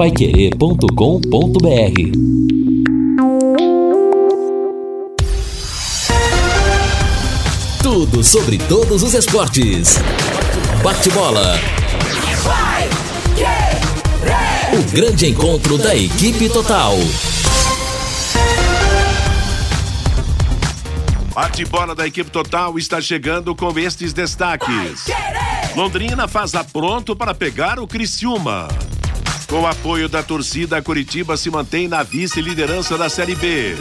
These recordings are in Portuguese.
paiquerê.com.br Tudo sobre todos os esportes. Bate-bola. O grande encontro da equipe total. Bate-bola da equipe total está chegando com estes destaques. Londrina faz a pronto para pegar o Criciúma. Com o apoio da torcida, Curitiba se mantém na vice-liderança da Série B.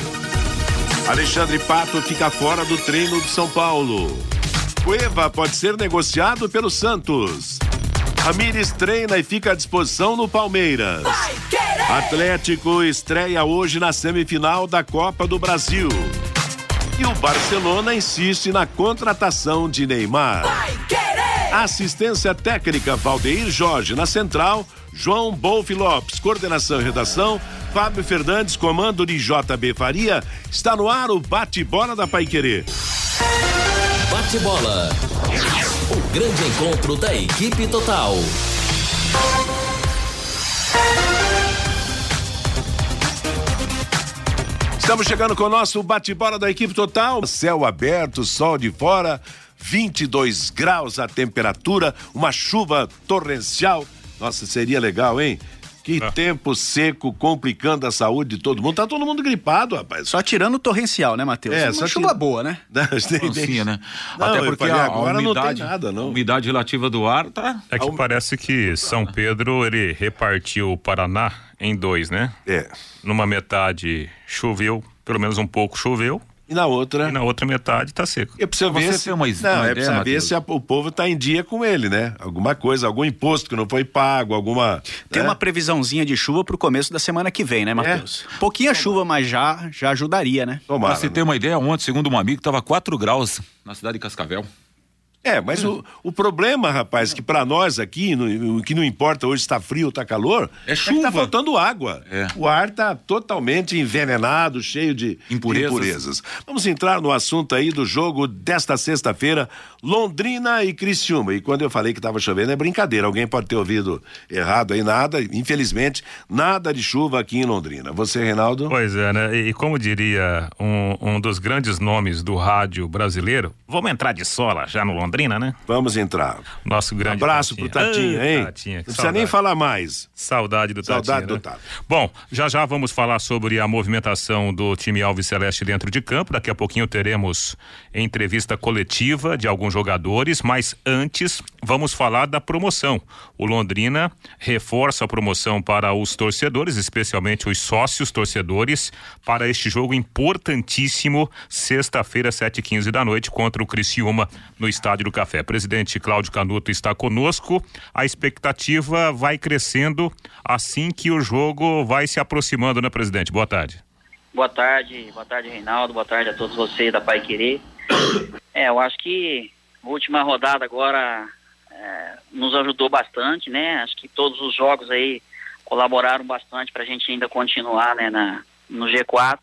Alexandre Pato fica fora do treino do São Paulo. Cueva pode ser negociado pelo Santos. Ramires treina e fica à disposição no Palmeiras. Atlético estreia hoje na semifinal da Copa do Brasil. E o Barcelona insiste na contratação de Neymar. Assistência técnica Valdeir Jorge na central, João Bolf Lopes, coordenação e redação, Fábio Fernandes, comando de JB Faria. Está no ar o bate-bola da Paiquerê. Bate-bola. O grande encontro da equipe total. Estamos chegando com o nosso bate-bola da equipe total. Céu aberto, sol de fora, 22 graus a temperatura, uma chuva torrencial. Nossa, seria legal, hein? Que ah. tempo seco complicando a saúde de todo mundo. Tá todo mundo gripado, rapaz. Só tirando o torrencial, né, Matheus? É, só chuva boa, né? Sim, né? Não, Até porque a, agora umidade, não tem nada, não. A umidade relativa do ar tá. É que parece que São Pedro ele repartiu o Paraná em dois, né? É. Numa metade choveu, pelo menos um pouco choveu, e na outra. E na outra metade tá seco. É pra ver se, uma, não, uma é ideia, se a, o povo tá em dia com ele, né? Alguma coisa, algum imposto que não foi pago, alguma. Tem né? uma previsãozinha de chuva pro começo da semana que vem, né, Matheus? É. Pouquinha Tomara. chuva, mas já, já ajudaria, né? Tomara, pra você né? ter uma ideia, ontem, segundo um amigo, tava 4 graus na cidade de Cascavel. É, mas o, o problema, rapaz, que para nós aqui, o que não importa hoje está frio ou está calor, é chuva. É tá faltando água. É. O ar está totalmente envenenado, cheio de impurezas. impurezas. Vamos entrar no assunto aí do jogo desta sexta-feira, Londrina e Criciúma. E quando eu falei que estava chovendo, é brincadeira. Alguém pode ter ouvido errado aí, nada. Infelizmente, nada de chuva aqui em Londrina. Você, Reinaldo? Pois é, né? E, como diria um, um dos grandes nomes do rádio brasileiro, vamos entrar de sola já no Londrina. Londrina, né? Vamos entrar. Nosso grande Abraço Tatinha. pro Tatinha, hein? Tatinha, Não precisa nem falar mais. Saudade do Saudade Tatinha. do né? Bom, já já vamos falar sobre a movimentação do time Alves Celeste dentro de campo. Daqui a pouquinho teremos entrevista coletiva de alguns jogadores, mas antes vamos falar da promoção. O Londrina reforça a promoção para os torcedores, especialmente os sócios torcedores, para este jogo importantíssimo, sexta-feira, 7h15 da noite, contra o Criciúma, no estádio Do Café. Presidente Cláudio Canuto está conosco. A expectativa vai crescendo assim que o jogo vai se aproximando, né, presidente? Boa tarde. Boa tarde, boa tarde, Reinaldo. Boa tarde a todos vocês da Pai Querer. É, eu acho que a última rodada agora é, nos ajudou bastante, né? Acho que todos os jogos aí colaboraram bastante para a gente ainda continuar, né, na, no G4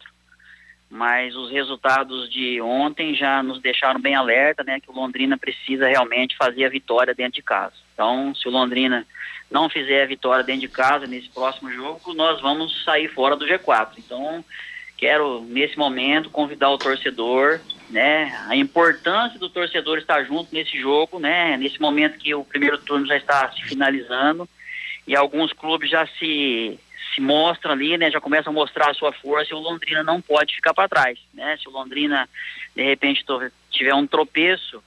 mas os resultados de ontem já nos deixaram bem alerta, né, que o Londrina precisa realmente fazer a vitória dentro de casa. Então, se o Londrina não fizer a vitória dentro de casa nesse próximo jogo, nós vamos sair fora do G4. Então, quero nesse momento convidar o torcedor, né, a importância do torcedor estar junto nesse jogo, né, nesse momento que o primeiro turno já está se finalizando e alguns clubes já se se mostram ali, né, já começam a mostrar a sua força e o Londrina não pode ficar para trás, né? Se o Londrina de repente tiver um tropeço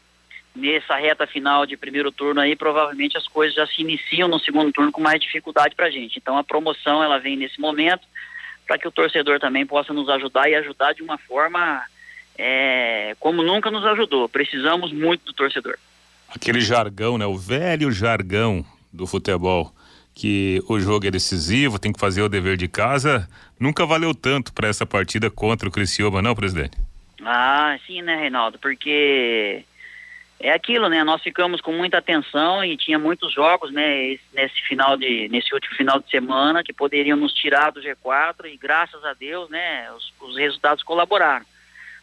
nessa reta final de primeiro turno aí, provavelmente as coisas já se iniciam no segundo turno com mais dificuldade para a gente. Então a promoção ela vem nesse momento para que o torcedor também possa nos ajudar e ajudar de uma forma é, como nunca nos ajudou. Precisamos muito do torcedor. Aquele jargão, né? O velho jargão do futebol que o jogo é decisivo, tem que fazer o dever de casa. Nunca valeu tanto para essa partida contra o Criciúma, não, presidente? Ah, sim, né, Reinaldo? Porque é aquilo, né? Nós ficamos com muita atenção e tinha muitos jogos, né, nesse final de nesse último final de semana que poderiam nos tirar do G4 e graças a Deus, né, os, os resultados colaboraram.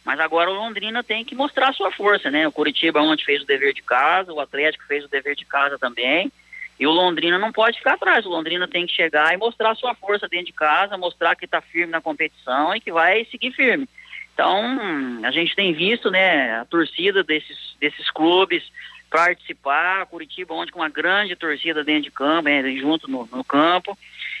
Mas agora o Londrina tem que mostrar sua força, né? O Curitiba ontem fez o dever de casa, o Atlético fez o dever de casa também E o Londrina não pode ficar atrás, o Londrina tem que chegar e mostrar sua força dentro de casa, mostrar que está firme na competição e que vai seguir firme. Então, a gente tem visto, né, a torcida desses, desses clubes participar, Curitiba onde com uma grande torcida dentro de campo, junto no, no, campo.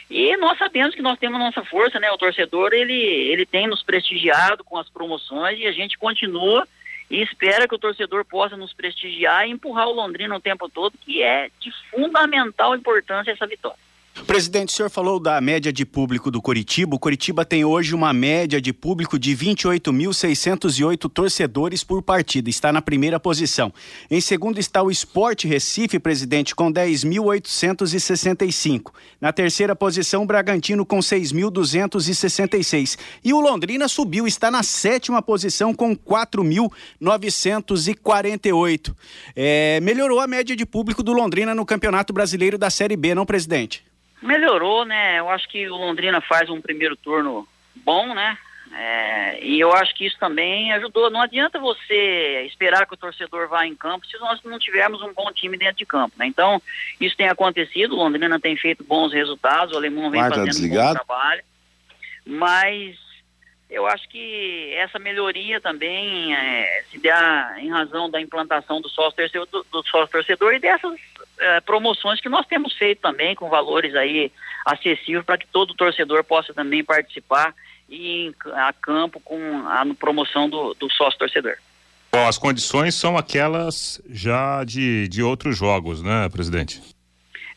E nós sabemos que nós temos nossa força, né? O torcedor, ele, ele tem nos prestigiado com as promoções e a gente continua e espera que o torcedor possa nos prestigiar e empurrar o Londrina o tempo todo, que é de fundamental importância essa vitória. Presidente, o senhor falou da média de público do Curitiba. O Curitiba tem hoje uma média de público de 28.608 torcedores por partida. Está na primeira posição. Em segundo está o Esporte Recife, presidente, com 10.865. Na terceira posição, o Bragantino com 6.266. E o Londrina subiu, está na sétima posição com 4.948. É, melhorou a média de público do Londrina no Campeonato Brasileiro da Série B, não, presidente? Melhorou, né? Eu acho que o Londrina faz um primeiro turno bom, né? É, e eu acho que isso também ajudou. Não adianta você esperar que o torcedor vá em campo se nós não tivermos um bom time dentro de campo. Né? Então, isso tem acontecido. O Londrina tem feito bons resultados. O Alemão vem fazendo desligado. um bom trabalho. Mas eu acho que essa melhoria também é, se dá em razão da implantação do sócio torcedor, do, do sócio torcedor e dessas é, promoções que nós temos feito também com valores aí acessíveis para que todo torcedor possa também participar e ir a campo com a promoção do, do sócio torcedor. Bom, as condições são aquelas já de, de outros jogos, né, presidente?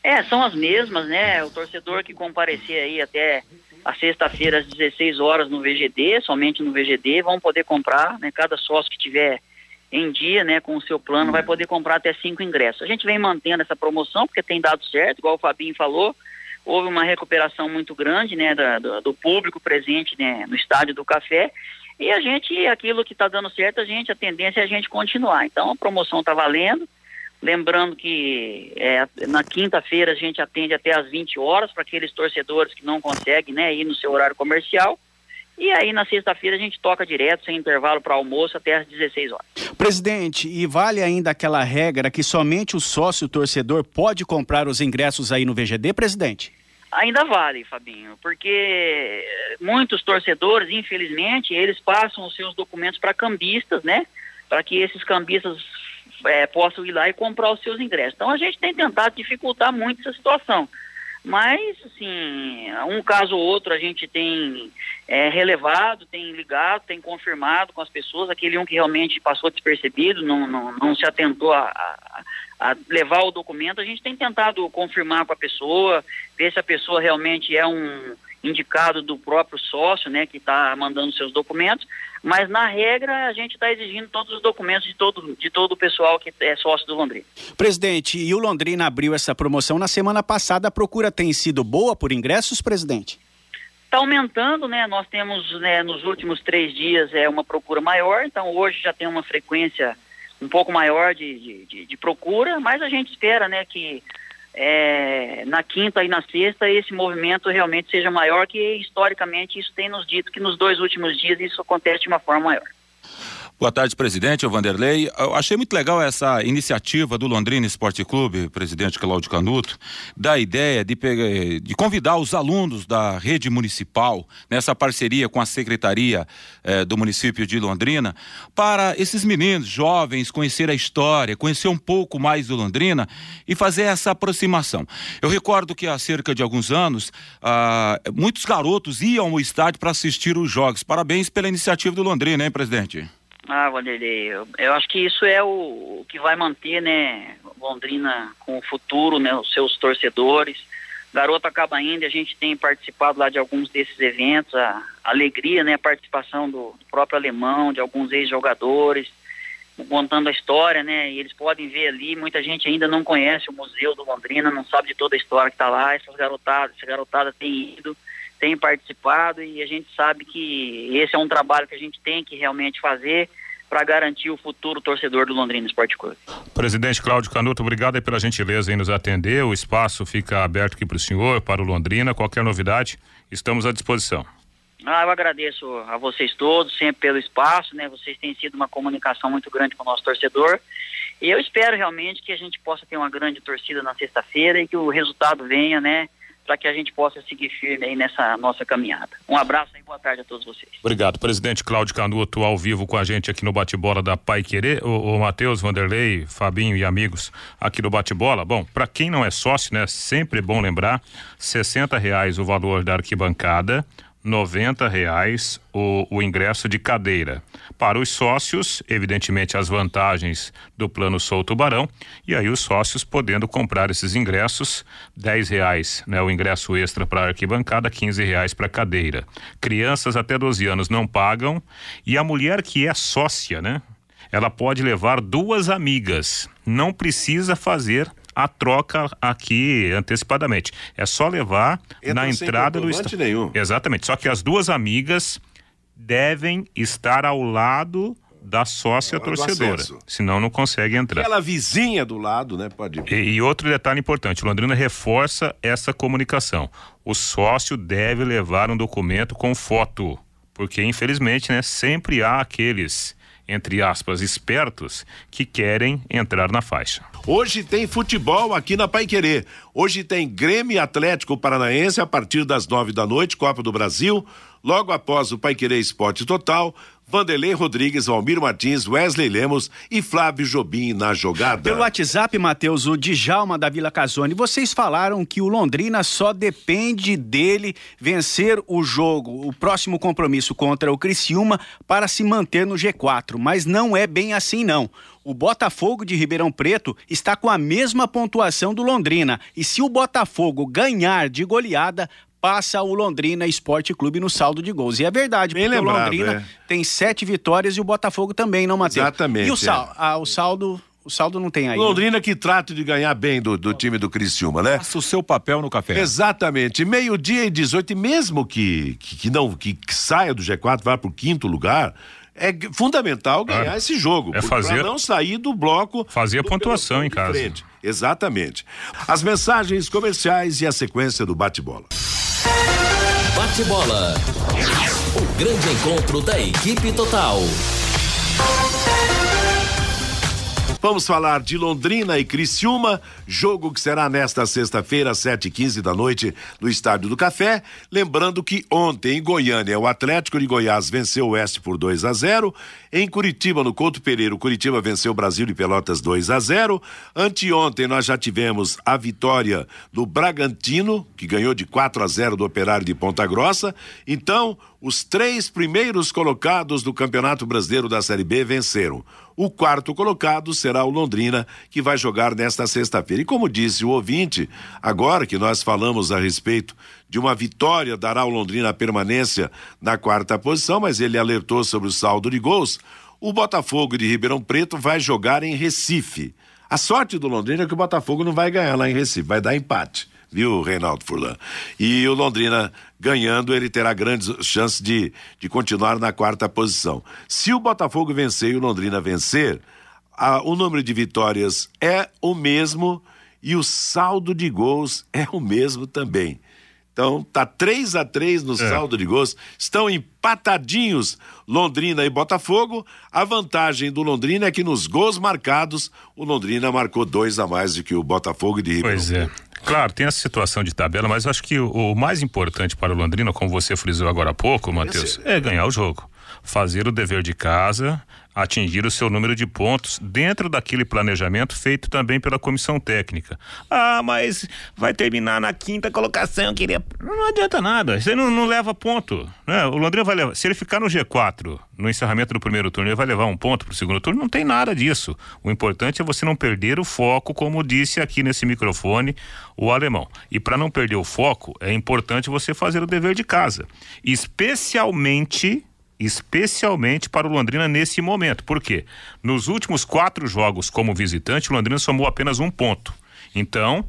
É, são as mesmas, né? O torcedor que comparecer aí até a sexta-feira às 16 horas no VGD, somente no VGD, vão poder comprar, né? Cada sócio que tiver em dia, né, com o seu plano, vai poder comprar até cinco ingressos. A gente vem mantendo essa promoção porque tem dado certo, igual o Fabinho falou, houve uma recuperação muito grande, né, do, do público presente, né, no estádio do Café, e a gente, aquilo que está dando certo, a gente, a tendência é a gente continuar. Então, a promoção está valendo, lembrando que é, na quinta-feira a gente atende até às 20 horas para aqueles torcedores que não conseguem, né, ir no seu horário comercial, e aí na sexta-feira a gente toca direto, sem intervalo para almoço, até às 16 horas. Presidente, e vale ainda aquela regra que somente o sócio torcedor pode comprar os ingressos aí no VGD, presidente? Ainda vale, Fabinho, porque muitos torcedores, infelizmente, eles passam os seus documentos para cambistas, né? Para que esses cambistas é, possam ir lá e comprar os seus ingressos. Então a gente tem tentado dificultar muito essa situação. Mas, assim, um caso ou outro a gente tem é, relevado, tem ligado, tem confirmado com as pessoas, aquele um que realmente passou despercebido, não, não, não se atentou a, a, a, levar o documento, a gente tem tentado confirmar com a pessoa, ver se a pessoa realmente é um indicado do próprio sócio, né, que está mandando seus documentos, mas na regra a gente está exigindo todos os documentos de todo, de todo o pessoal que é sócio do Londrina. Presidente, e o Londrina abriu essa promoção na semana passada, a procura tem sido boa por ingressos, presidente? Está aumentando, né? Nós temos né, nos últimos três dias é uma procura maior, então hoje já tem uma frequência um pouco maior de, de, de, procura, mas a gente espera, né, que é, na quinta e na sexta esse movimento realmente seja maior, que historicamente isso tem nos dito que nos dois últimos dias isso acontece de uma forma maior. Boa tarde, presidente, o Vanderlei. Eu achei muito legal essa iniciativa do Londrina Esporte Clube, presidente Cláudio Canuto, da ideia de, pegar, de convidar os alunos da rede municipal, nessa parceria com a Secretaria eh, do município de Londrina, para esses meninos jovens conhecer a história, conhecer um pouco mais do Londrina e fazer essa aproximação. Eu recordo que há cerca de alguns anos, ah, muitos garotos iam ao estádio para assistir os jogos. Parabéns pela iniciativa do Londrina, hein, presidente? Ah, Vanderlei, eu, eu, acho que isso é o, o, que vai manter, né, Londrina com o futuro, né, os seus torcedores. Garoto acaba indo, a gente tem participado lá de alguns desses eventos, a, alegria, né, a participação do, do próprio alemão, de alguns ex-jogadores, contando a história, né, e eles podem ver ali, muita gente ainda não conhece o Museu do Londrina, não sabe de toda a história que está lá, essas garotadas, essa garotada tem ido, tem participado e a gente sabe que esse é um trabalho que a gente tem que realmente fazer para garantir o futuro torcedor do Londrina Esporte Clube. Presidente Cláudio Canuto, obrigado pela gentileza em nos atender. O espaço fica aberto aqui para o senhor, para o Londrina. Qualquer novidade, estamos à disposição. Ah, eu agradeço a vocês todos, sempre pelo espaço, né? Vocês têm sido uma comunicação muito grande com o nosso torcedor. E eu espero realmente que a gente possa ter uma grande torcida na sexta-feira e que o resultado venha, né? Para que a gente possa seguir firme aí nessa nossa caminhada. Um abraço e boa tarde a todos vocês. Obrigado. Presidente Cláudio Canuto ao vivo com a gente aqui no Bate-Bola da Pai Querer. O, o Matheus, Vanderlei, Fabinho e amigos aqui do Bate-Bola. Bom, para quem não é sócio, né? Sempre bom lembrar: sessenta reais o valor da arquibancada noventa reais o, o ingresso de cadeira. Para os sócios, evidentemente as vantagens do plano Sou Tubarão e aí os sócios podendo comprar esses ingressos, dez reais, né? O ingresso extra para arquibancada, quinze reais para cadeira. Crianças até 12 anos não pagam e a mulher que é sócia, né? Ela pode levar duas amigas, não precisa fazer a troca aqui antecipadamente. É só levar Entra na entrada do nenhum. Exatamente. Só que as duas amigas devem estar ao lado da sócia torcedora. Senão não consegue entrar. Aquela vizinha do lado, né? Pode ir. E, e outro detalhe importante: Londrina reforça essa comunicação. O sócio deve levar um documento com foto. Porque, infelizmente, né, sempre há aqueles entre aspas, espertos que querem entrar na faixa. Hoje tem futebol aqui na Paiquerê. Hoje tem Grêmio Atlético Paranaense a partir das nove da noite, Copa do Brasil. Logo após o Paiquerê Esporte Total, Vanderlei Rodrigues, Valmir Martins, Wesley Lemos e Flávio Jobim na jogada. Pelo WhatsApp, Matheus, o Djalma da Vila Casone, vocês falaram que o Londrina só depende dele vencer o jogo, o próximo compromisso contra o Criciúma para se manter no G4, mas não é bem assim não. O Botafogo de Ribeirão Preto está com a mesma pontuação do Londrina. E se o Botafogo ganhar de goleada, passa o Londrina Esporte Clube no saldo de gols. E é verdade, Bem porque lembrado, o Londrina é. tem sete vitórias e o Botafogo também, não, Matheus? Exatamente. E o, sal, é. ah, o saldo. O saldo não tem aí. Londrina que trata de ganhar bem do, do time do Criciúma, né? Faça o seu papel no café. Exatamente. Meio-dia e 18, e mesmo que, que, que não que, que saia do G4, vá para o quinto lugar, é fundamental ganhar esse jogo. É fazer. Não sair do bloco. Fazer a pontuação em casa. Frente. Exatamente. As mensagens comerciais e a sequência do bate-bola. Bate-bola. O grande encontro da equipe total. Vamos falar de Londrina e Criciúma, jogo que será nesta sexta-feira, e quinze da noite, no Estádio do Café. Lembrando que ontem em Goiânia, o Atlético de Goiás venceu o Oeste por 2 a 0 Em Curitiba, no Couto Pereira, o Curitiba venceu o Brasil e Pelotas 2 a 0 Anteontem nós já tivemos a vitória do Bragantino, que ganhou de 4 a 0 do Operário de Ponta Grossa. Então, os três primeiros colocados do Campeonato Brasileiro da Série B venceram. O quarto colocado será o Londrina, que vai jogar nesta sexta-feira. E como disse o ouvinte, agora que nós falamos a respeito de uma vitória dará ao Londrina a permanência na quarta posição, mas ele alertou sobre o saldo de gols. O Botafogo de Ribeirão Preto vai jogar em Recife. A sorte do Londrina é que o Botafogo não vai ganhar lá em Recife, vai dar empate viu, Reinaldo Furlan? E o Londrina ganhando, ele terá grandes chances de, de continuar na quarta posição. Se o Botafogo vencer e o Londrina vencer, a, o número de vitórias é o mesmo e o saldo de gols é o mesmo também. Então, tá 3 a 3 no é. saldo de gols. Estão empatadinhos Londrina e Botafogo. A vantagem do Londrina é que nos gols marcados, o Londrina marcou dois a mais do que o Botafogo de Ribeirão. Pois é. Claro, tem essa situação de tabela, mas acho que o, o mais importante para o Londrina, como você frisou agora há pouco, Matheus, é ganhar o jogo. Fazer o dever de casa, atingir o seu número de pontos dentro daquele planejamento feito também pela comissão técnica. Ah, mas vai terminar na quinta colocação, queria. Não adianta nada, você não, não leva ponto. Né? O Londrina vai levar. Se ele ficar no G4 no encerramento do primeiro turno, ele vai levar um ponto para o segundo turno. Não tem nada disso. O importante é você não perder o foco, como disse aqui nesse microfone o alemão. E para não perder o foco, é importante você fazer o dever de casa, especialmente especialmente para o Londrina nesse momento. Por quê? Nos últimos quatro jogos como visitante, o Londrina somou apenas um ponto. Então,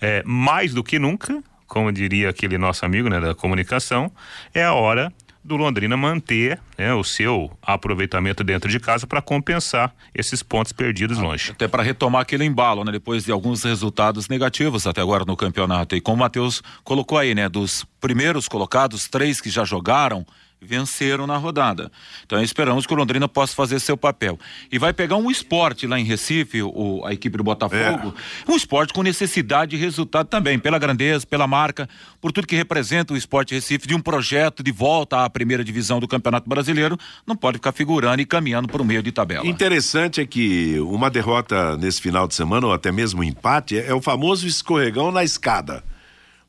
é, mais do que nunca, como diria aquele nosso amigo né, da comunicação, é a hora do Londrina manter né, o seu aproveitamento dentro de casa para compensar esses pontos perdidos longe. Até para retomar aquele embalo, né, depois de alguns resultados negativos até agora no campeonato. E como o Matheus colocou aí, né, dos primeiros colocados, três que já jogaram, venceram na rodada. Então esperamos que o Londrina possa fazer seu papel. E vai pegar um esporte lá em Recife, o, a equipe do Botafogo, é. um esporte com necessidade de resultado também, pela grandeza, pela marca, por tudo que representa o esporte Recife de um projeto de volta à primeira divisão do Campeonato Brasileiro, não pode ficar figurando e caminhando para o meio de tabela. Interessante é que uma derrota nesse final de semana, ou até mesmo um empate, é o famoso escorregão na escada.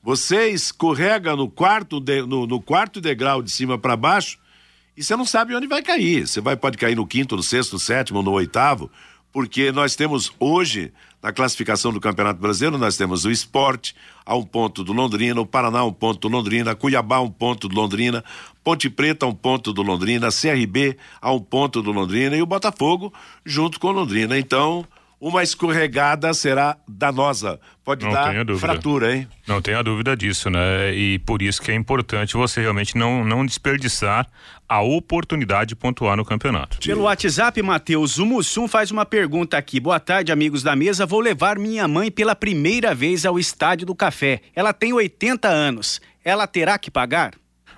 Você escorrega no quarto, de, no, no quarto degrau de cima para baixo e você não sabe onde vai cair. Você vai, pode cair no quinto, no sexto, no sétimo, no oitavo, porque nós temos hoje, na classificação do Campeonato Brasileiro, nós temos o esporte a um ponto do Londrina, o Paraná um ponto do Londrina, Cuiabá um ponto do Londrina, Ponte Preta um ponto do Londrina, CRB a um ponto do Londrina e o Botafogo junto com o Londrina. Então, uma escorregada será danosa. Pode não dar fratura, hein? Não tenha dúvida disso, né? E por isso que é importante você realmente não, não desperdiçar a oportunidade de pontuar no campeonato. Pelo WhatsApp, Matheus, o Mussum faz uma pergunta aqui. Boa tarde, amigos da mesa. Vou levar minha mãe pela primeira vez ao Estádio do Café. Ela tem 80 anos. Ela terá que pagar?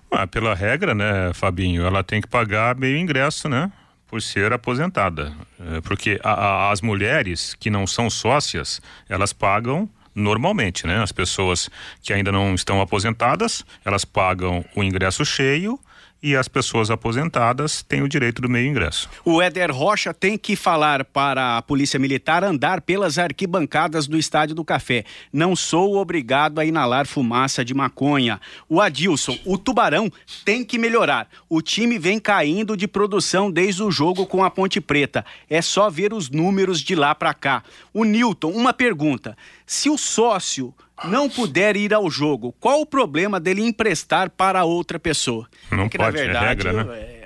Ah, pela regra, né, Fabinho, ela tem que pagar meio ingresso, né? Por ser aposentada. É, porque a, a, as mulheres que não são sócias, elas pagam normalmente, né? As pessoas que ainda não estão aposentadas, elas pagam o ingresso cheio e as pessoas aposentadas têm o direito do meio ingresso. O Éder Rocha tem que falar para a Polícia Militar andar pelas arquibancadas do Estádio do Café. Não sou obrigado a inalar fumaça de maconha. O Adilson, o Tubarão tem que melhorar. O time vem caindo de produção desde o jogo com a Ponte Preta. É só ver os números de lá para cá. O Newton, uma pergunta. Se o sócio não puder ir ao jogo, qual o problema dele emprestar para outra pessoa? Não Porque, pode, na verdade, é regra, né?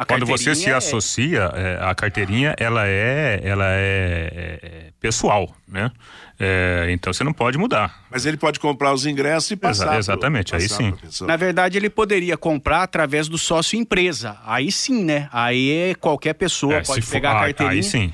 É, Quando você se é... associa, é, a carteirinha ela é, ela é, é pessoal, né? É, então você não pode mudar. Mas ele pode comprar os ingressos e passar. Exa exatamente, pro, aí sim. Na verdade, ele poderia comprar através do sócio empresa. Aí sim, né? Aí qualquer pessoa é, pode pegar for, a carteirinha. Aí sim.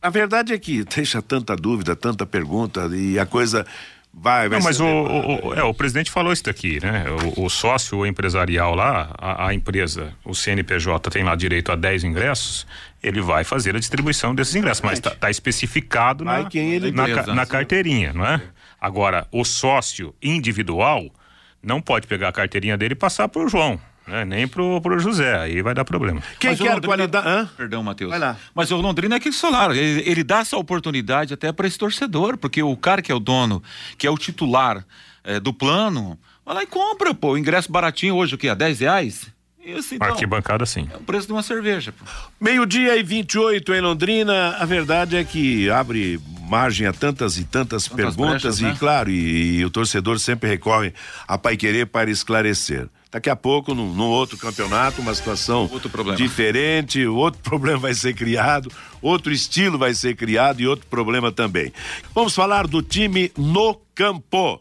A verdade é que deixa tanta dúvida, tanta pergunta e a coisa Vai, vai Não, mas o, o, é, o presidente falou isso daqui, né? O, o sócio empresarial lá, a, a, empresa, o CNPJ tem lá direito a 10 ingressos, ele vai fazer a distribuição desses ingressos, mas está tá especificado na, na, na, carteirinha, não é? Agora, o sócio individual não pode pegar a carteirinha dele e passar para o João né? nem pro, pro José, aí vai dar problema. Quem Mas quer Londrina... qualidade? Hã? Perdão, Matheus. Vai lá. Mas o Londrina é aquele solar, ele, ele dá essa oportunidade até para esse torcedor, porque o cara que é o dono, que é o titular é, do plano, vai lá e compra, pô, o ingresso baratinho hoje, o que, a 10 reais? Isso, então, Arquibancada, sim. É o preço de uma cerveja. Meio-dia e 28 em Londrina. A verdade é que abre margem a tantas e tantas, tantas perguntas brechas, e, né? claro, e, e, o torcedor sempre recorre a Pai Querer para esclarecer. Daqui a pouco, num, num outro campeonato, uma situação diferente, outro problema vai ser criado, outro estilo vai ser criado e outro problema também. Vamos falar do time no campo.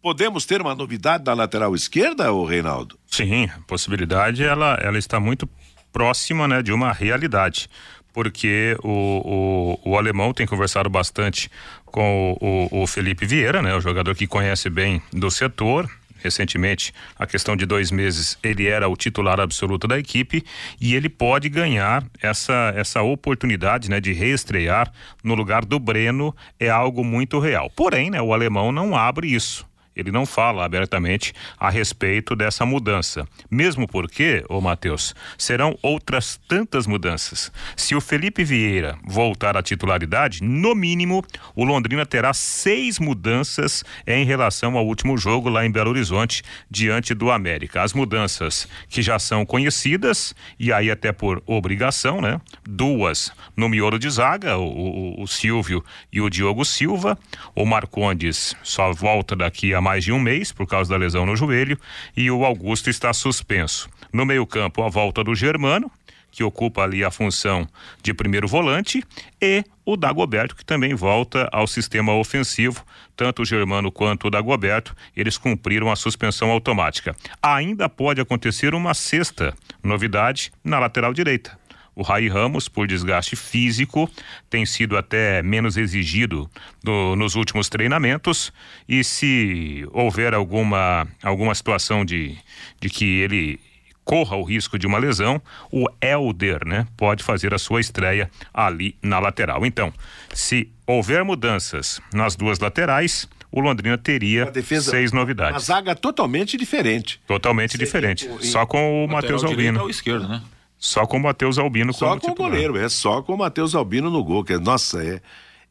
Podemos ter uma novidade na lateral esquerda, o Reinaldo? Sim, a possibilidade ela, ela está muito próxima né, de uma realidade porque o, o, o, alemão tem conversado bastante com o, o, o, Felipe Vieira, né, o jogador que conhece bem do setor, recentemente, a questão de dois meses, ele era o titular absoluto da equipe e ele pode ganhar essa, essa oportunidade né, de reestrear no lugar do Breno, é algo muito real. Porém, né, o alemão não abre isso. Ele não fala abertamente a respeito dessa mudança. Mesmo porque, ô Matheus, serão outras tantas mudanças. Se o Felipe Vieira voltar à titularidade, no mínimo, o Londrina terá seis mudanças em relação ao último jogo lá em Belo Horizonte, diante do América. As mudanças que já são conhecidas, e aí até por obrigação, né? Duas no miolo de zaga, o, o, o Silvio e o Diogo Silva. O Marcondes só volta daqui a mais de um mês por causa da lesão no joelho e o Augusto está suspenso. No meio-campo, a volta do Germano, que ocupa ali a função de primeiro volante, e o Dagoberto, que também volta ao sistema ofensivo. Tanto o Germano quanto o Dagoberto, eles cumpriram a suspensão automática. Ainda pode acontecer uma sexta novidade na lateral direita. O Rai Ramos, por desgaste físico, tem sido até menos exigido do, nos últimos treinamentos. E se houver alguma, alguma situação de, de que ele corra o risco de uma lesão, o Elder, né, pode fazer a sua estreia ali na lateral. Então, se houver mudanças nas duas laterais, o Londrina teria defesa, seis novidades. Uma zaga totalmente diferente. Totalmente diferente. Só com o Matheus Albino. esquerdo, né? Só com o Matheus Albino Só com o goleiro, é só com o Matheus Albino no gol, que é, nossa, é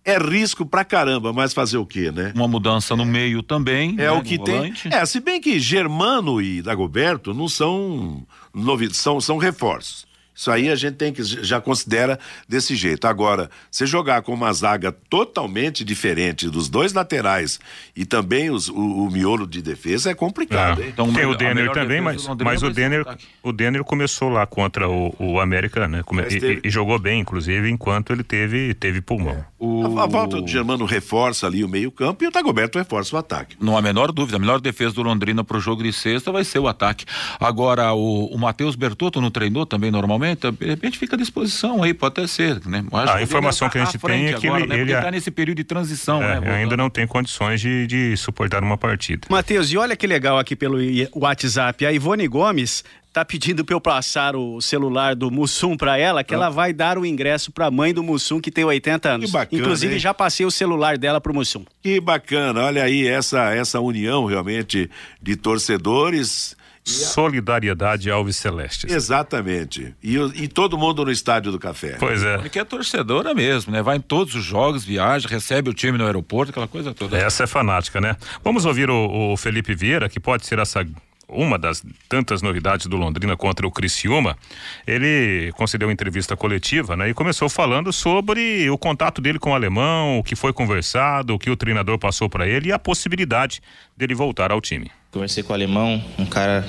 é risco pra caramba, mas fazer o quê, né? Uma mudança no meio também. É né, o que tem. Volante. É, se bem que Germano e Dagoberto não são novidades, são, são reforços. Isso aí a gente tem que já considera desse jeito. Agora, você jogar com uma zaga totalmente diferente dos dois laterais e também os, o, o miolo de defesa é complicado. É. Então, tem o Denner também, mas, mas o Denner, o Denner começou lá contra o, o América, né? Come, e, e, jogou bem, inclusive, enquanto ele teve, teve pulmão. É. O... A, a, volta do Germano reforça ali o meio-campo e o Dagoberto reforça o ataque. Não há a menor dúvida. A melhor defesa do Londrina para o jogo de sexta vai ser o ataque. Agora, o, o Matheus Bertotto não treinou também normalmente? De repente fica à disposição aí, pode até ser, né? a informação que a gente tem é que agora, ele, né? ele está nesse período de transição, é, né? Ainda não tem condições de, de suportar uma partida. Matheus, e olha que legal aqui pelo WhatsApp, a Ivone Gomes tá pedindo para eu passar o celular do Mussum para ela, que ah. ela vai dar o ingresso para a mãe do Mussum que tem 80 anos. Que bacana, Inclusive hein? já passei o celular dela pro Mussum. Que bacana, olha aí essa essa união realmente de torcedores Solidariedade Alves Celestes. Exatamente. E, e todo mundo no estádio do café. Pois é. Porque é torcedora mesmo, né? Vai em todos os jogos, viaja, recebe o time no aeroporto, aquela coisa toda. Essa é fanática, né? Vamos ouvir o, o Felipe Vieira, que pode ser essa uma das tantas novidades do Londrina contra o Criciúma, ele concedeu uma entrevista coletiva, né? E começou falando sobre o contato dele com o alemão, o que foi conversado, o que o treinador passou para ele e a possibilidade dele voltar ao time. Conversei com o alemão, um cara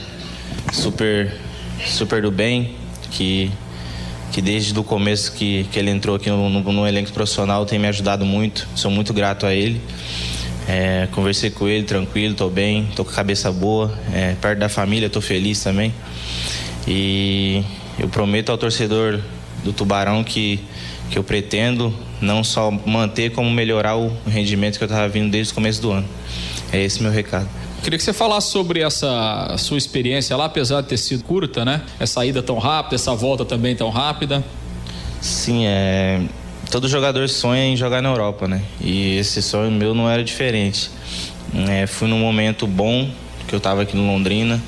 super, super do bem, que, que desde o começo que, que ele entrou aqui no, no, no elenco profissional tem me ajudado muito. Sou muito grato a ele. É, conversei com ele, tranquilo, tô bem, tô com a cabeça boa, é, perto da família, tô feliz também. E eu prometo ao torcedor do Tubarão que, que eu pretendo não só manter, como melhorar o rendimento que eu estava vindo desde o começo do ano. É esse meu recado. Queria que você falasse sobre essa sua experiência lá, apesar de ter sido curta, né? Essa ida tão rápida, essa volta também tão rápida. Sim, é. Todo jogador sonha em jogar na Europa, né? E esse sonho meu não era diferente. É, fui num momento bom, que eu estava aqui no Londrina.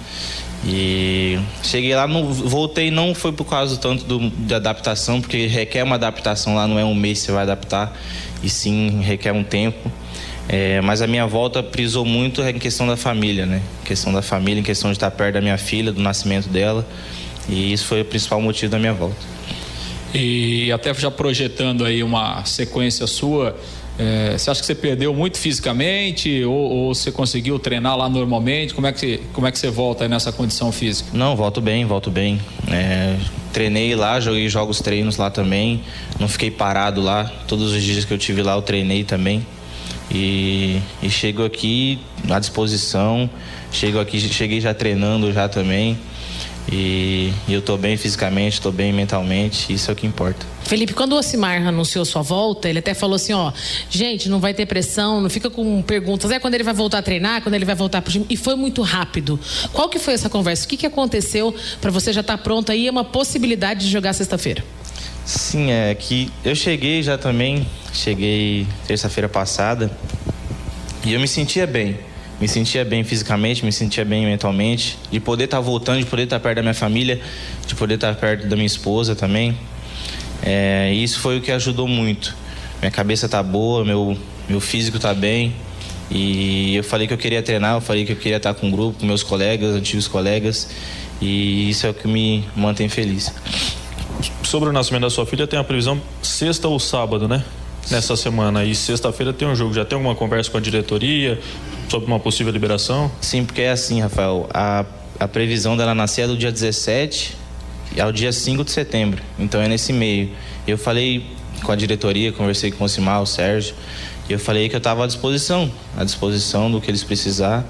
E cheguei lá, não, voltei não foi por causa tanto do, da adaptação, porque requer uma adaptação lá, não é um mês que você vai adaptar, e sim requer um tempo. É, mas a minha volta prisou muito em questão da família, né? Em questão da família, em questão de estar perto da minha filha, do nascimento dela. E isso foi o principal motivo da minha volta. E até já projetando aí uma sequência sua, é, você acha que você perdeu muito fisicamente ou, ou, você conseguiu treinar lá normalmente? Como é que, como é que você volta nessa condição física? Não, volto bem, volto bem. É, treinei lá, joguei jogos treinos lá também. Não fiquei parado lá. Todos os dias que eu tive lá eu treinei também. E, e chego aqui à disposição, chego aqui, cheguei já treinando já também. E, e eu estou bem fisicamente, estou bem mentalmente, isso é o que importa. Felipe, quando o Osimar anunciou sua volta, ele até falou assim, ó, gente, não vai ter pressão, não fica com perguntas, é quando ele vai voltar a treinar, quando ele vai voltar pro time, e foi muito rápido. Qual que foi essa conversa? O que, que aconteceu para você já estar tá pronto aí, é uma possibilidade de jogar sexta-feira? Sim, é que eu cheguei já também, cheguei terça-feira passada e eu me sentia bem. Me sentia bem fisicamente, me sentia bem mentalmente, de poder estar tá voltando, de poder estar tá perto da minha família, de poder estar tá perto da minha esposa também. É, isso foi o que ajudou muito. Minha cabeça tá boa, meu, meu físico tá bem. E eu falei que eu queria treinar, eu falei que eu queria estar com o grupo, com meus colegas, antigos colegas. E isso é o que me mantém feliz sobre o nascimento da sua filha, tem a previsão sexta ou sábado, né? Nessa semana. E sexta-feira tem um jogo. Já tem alguma conversa com a diretoria sobre uma possível liberação? Sim, porque é assim, Rafael. A, a previsão dela nascer é do dia 17 ao dia 5 de setembro. Então é nesse meio. Eu falei com a diretoria, conversei com o Simar, o Sérgio. E eu falei que eu estava à disposição, à disposição do que eles precisar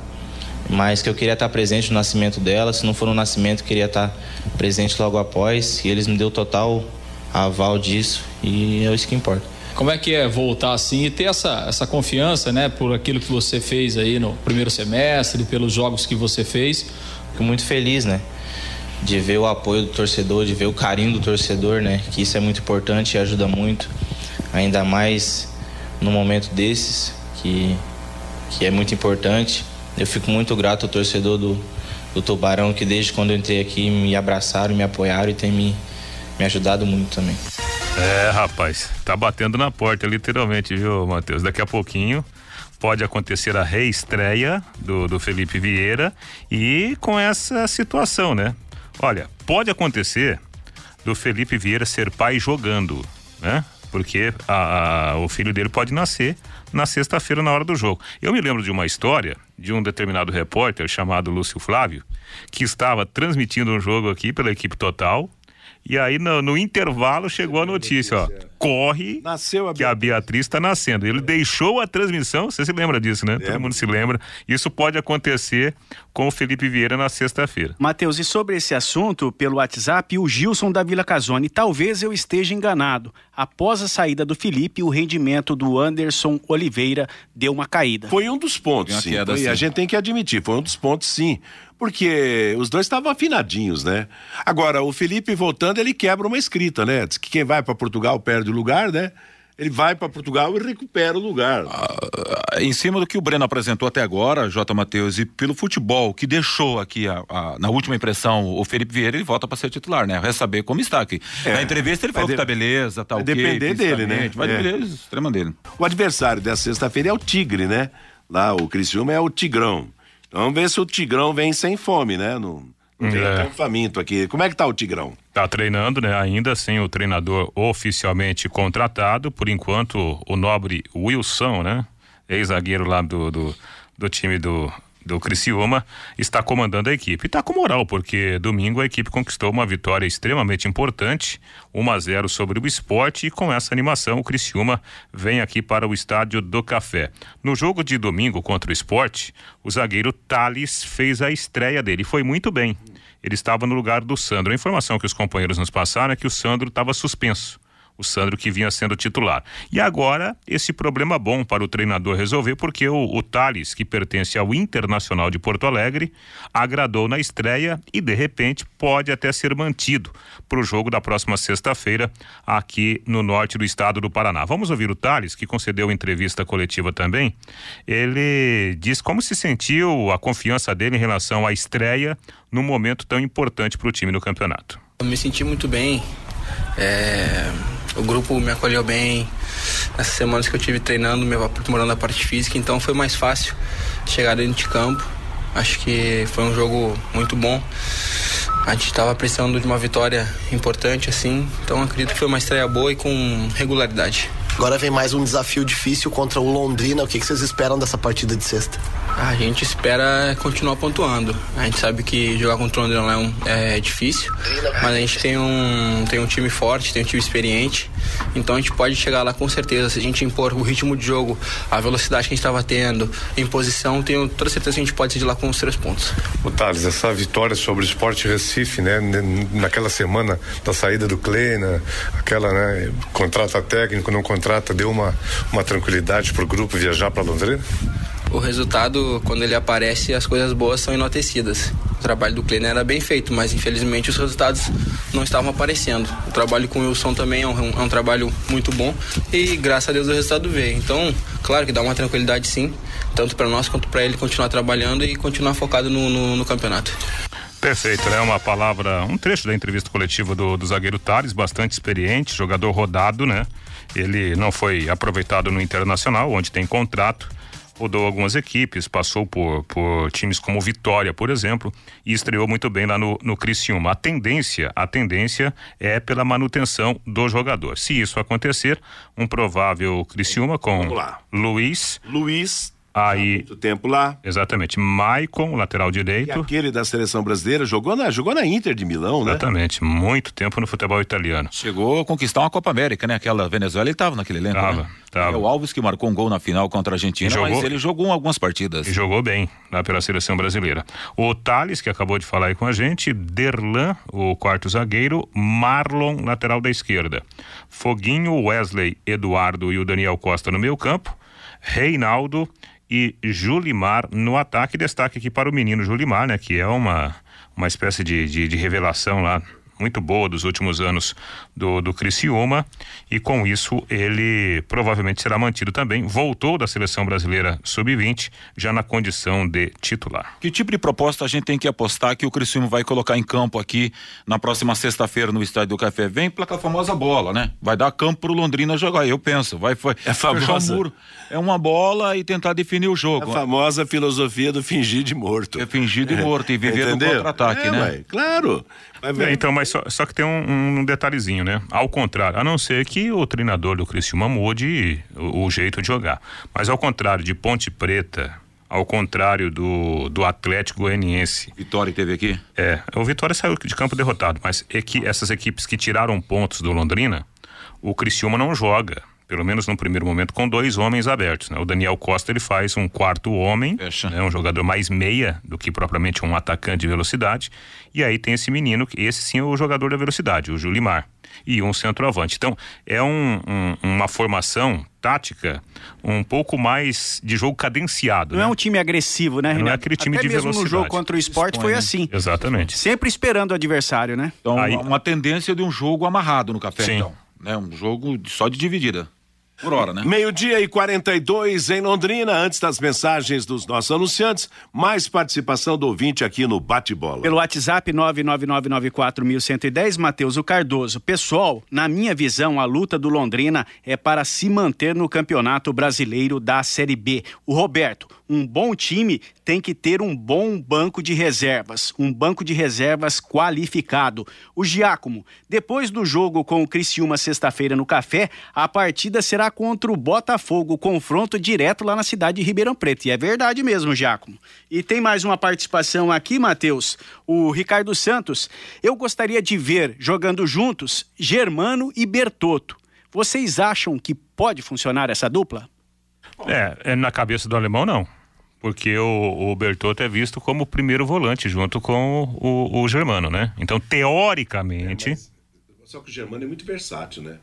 mas que eu queria estar presente no nascimento dela. Se não for no nascimento, queria estar presente logo após. E eles me deu total aval disso e é isso que importa. Como é que é voltar assim e ter essa, essa confiança, né, por aquilo que você fez aí no primeiro semestre, pelos jogos que você fez? Fico muito feliz, né? de ver o apoio do torcedor, de ver o carinho do torcedor, né? Que isso é muito importante e ajuda muito, ainda mais no momento desses, que, que é muito importante. Eu fico muito grato ao torcedor do, do Tubarão, que desde quando eu entrei aqui me abraçaram, me apoiaram e tem me, me ajudado muito também. É, rapaz, tá batendo na porta, literalmente, viu, Matheus? Daqui a pouquinho pode acontecer a reestreia do, do Felipe Vieira e com essa situação, né? Olha, pode acontecer do Felipe Vieira ser pai jogando, né? Porque a, a, o filho dele pode nascer na sexta-feira na hora do jogo. Eu me lembro de uma história de um determinado repórter chamado Lúcio Flávio, que estava transmitindo um jogo aqui pela equipe total e aí no, no intervalo chegou a notícia, ó. Corre Nasceu a que a Beatriz está nascendo. Ele deixou a transmissão, você se lembra disso, né? Todo mundo se lembra. Isso pode acontecer com o Felipe Vieira na sexta-feira. Matheus, e sobre esse assunto, pelo WhatsApp, o Gilson da Vila Casone. Talvez eu esteja enganado. Após a saída do Felipe, o rendimento do Anderson Oliveira deu uma caída. Foi um dos pontos, sim. queda, sim. A gente tem que admitir, foi um dos pontos, sim. Porque os dois estavam afinadinhos, né? Agora, o Felipe voltando, ele quebra uma escrita, né? Diz que quem vai para Portugal perde o lugar, né? Ele vai para Portugal e recupera o lugar. Ah, em cima do que o Breno apresentou até agora, J. Matheus, e pelo futebol que deixou aqui a- a- na última impressão o Felipe Vieira, ele volta para ser titular, né? Vai saber como está aqui. É. Na entrevista ele Vai falou que de- tá beleza, tá vai ok. depender dele, né? Vai É. depender do extremo dele. O adversário dessa sexta-feira é o Tigre, né? Lá, o Criciúma é o Tigrão. Vamos ver se o Tigrão vem sem fome, né? Não, não vem É. tão faminto aqui. Como é que tá o Tigrão? Tá treinando, né? Ainda sem o treinador oficialmente contratado. Por enquanto, o nobre Wilson, né? Ex-zagueiro lá do, do, do time do, do Criciúma, está comandando a equipe. E tá com moral, porque domingo a equipe conquistou uma vitória extremamente importante, 1 a 0 sobre o esporte, e com essa animação o Criciúma vem aqui para o estádio do Café. No jogo de domingo contra o esporte, o zagueiro Thales fez a estreia dele. Foi muito bem ele estava no lugar do Sandro. A informação que os companheiros nos passaram é que o Sandro estava suspenso. O Sandro que vinha sendo titular. E agora, esse problema bom para o treinador resolver, porque o, o Thales, que pertence ao Internacional de Porto Alegre, agradou na estreia e, de repente, pode até ser mantido para o jogo da próxima sexta-feira, aqui no norte do estado do Paraná. Vamos ouvir o Thales, que concedeu entrevista coletiva também. Ele diz como se sentiu a confiança dele em relação à estreia num momento tão importante para o time no campeonato. Eu me senti muito bem. é, o grupo me acolheu bem. Nessas semanas que eu tive treinando, me aprimorando a parte física, então foi mais fácil chegar dentro de campo. Acho que foi um jogo muito bom. A gente estava precisando de uma vitória importante, assim. Então acredito que foi uma estreia boa e com regularidade. Agora vem mais um desafio difícil contra o Londrina. O que, que vocês esperam dessa partida de sexta? A gente espera continuar pontuando. A gente sabe que jogar contra o Londrina lá é, um- é difícil, mas a gente tem um, tem um time forte, tem um time experiente, então a gente pode chegar lá com certeza. Se a gente impor o ritmo de jogo, a velocidade que a gente estava tendo, em posição, tenho toda certeza que a gente pode sair de lá com os três pontos. O Thales, essa vitória sobre o Sport Recife, né? Naquela semana da saída do Kleina, aquela, né? Contrata técnico, não contrata, deu uma, uma tranquilidade pro grupo viajar para Londrina? O resultado, quando ele aparece, as coisas boas são enaltecidas. O trabalho do Kleiner era bem feito, mas infelizmente os resultados não estavam aparecendo. O trabalho com o Wilson também é um, é um trabalho muito bom e graças a Deus o resultado veio. Então, claro que dá uma tranquilidade sim, tanto para nós quanto para ele continuar trabalhando e continuar focado no, no, no campeonato. Perfeito, né? Uma palavra, um trecho da entrevista coletiva do, do zagueiro Thales, bastante experiente, jogador rodado, né? Ele não foi aproveitado no Internacional, onde tem contrato, rodou algumas equipes, passou por, por times como Vitória, por exemplo, e estreou muito bem lá no, no Criciúma. A tendência, a tendência é pela manutenção do jogador. Se isso acontecer, um provável Criciúma com. Luiz, Luiz, aí muito tempo lá. exatamente, Maicon, lateral E direito. aquele da seleção brasileira jogou na, jogou na Inter de Milão, né? Exatamente, muito tempo no futebol italiano. Chegou a conquistar uma Copa América, né? Aquela Venezuela, ele tava naquele elenco, Tava, né? tava. É o Alves que marcou um gol na final contra a Argentina, E jogou- mas ele jogou em algumas partidas. E jogou bem lá pela seleção brasileira. O Thales, que acabou de falar aí com a gente, Derlan, o quarto zagueiro, Marlon, lateral da esquerda. Foguinho, Wesley, Eduardo e o Daniel Costa no meio campo, Reinaldo e Julimar no ataque. Destaque aqui para o menino Julimar, né? Que é uma, uma espécie de, de, de revelação lá muito boa dos últimos anos do, do Criciúma e com isso ele provavelmente será mantido também. Voltou da seleção brasileira sub-20 já na condição de titular. Que tipo de proposta a gente tem que apostar que o Criciúma vai colocar em campo aqui na próxima sexta-feira no Estádio do Café? Vem para a famosa bola, né? Vai dar campo pro Londrina jogar, eu penso. Vai foi, é famosa. muro. É uma bola e tentar definir o jogo. A famosa filosofia do fingir de morto. É fingir de morto e viver no contra-ataque, é, né? Ué, claro. É, então, mas só, só que tem um, um, detalhezinho, né? Ao contrário, a não ser que o treinador do Criciúma mude o, o jeito de jogar. Mas ao contrário de Ponte Preta, ao contrário do, do Atlético Goianiense. Vitória teve aqui? É, o Vitória saiu de campo derrotado, mas é que essas equipes que tiraram pontos do Londrina, o Criciúma não joga pelo menos no primeiro momento, com dois homens abertos. Né? O Daniel Costa ele faz um quarto homem, né? um jogador mais meia do que propriamente um atacante de velocidade. E aí tem esse menino, que esse sim é o jogador da velocidade, o Julimar. E um centroavante. Então, é um, um, uma formação tática um pouco mais de jogo cadenciado. Não né? é um time agressivo, né, Não Renato? é aquele time Até de mesmo velocidade. no jogo contra o esporte Expõe, foi né? assim. Exatamente. Sempre esperando o adversário, né? Então, Aí- uma, uma tendência de um jogo amarrado no café, Sim. então. Né? Um jogo só de dividida. Por hora, né? Meio-dia e 42 em Londrina. Antes das mensagens dos nossos anunciantes, mais participação do ouvinte aqui no Bate-Bola. Pelo WhatsApp 999941110, Matheus o Cardoso. Pessoal, na minha visão, a luta do Londrina é para se manter no Campeonato Brasileiro da Série B. O Roberto, um bom time tem que ter um bom banco de reservas, um banco de reservas qualificado. O Giacomo, depois do jogo com o Criciúma sexta-feira no Café, a partida será contra o Botafogo, confronto direto lá na cidade de Ribeirão Preto. E é verdade mesmo, Giacomo. E tem mais uma participação aqui, Matheus. O Ricardo Santos. Eu gostaria de ver jogando juntos Germano e Bertotto. Vocês acham que pode funcionar essa dupla? É, é na cabeça do alemão não. Porque o, o Bertotto é visto como o primeiro volante junto com o, o Germano, né? Então, teoricamente. Só que o Germano é muito versátil, né?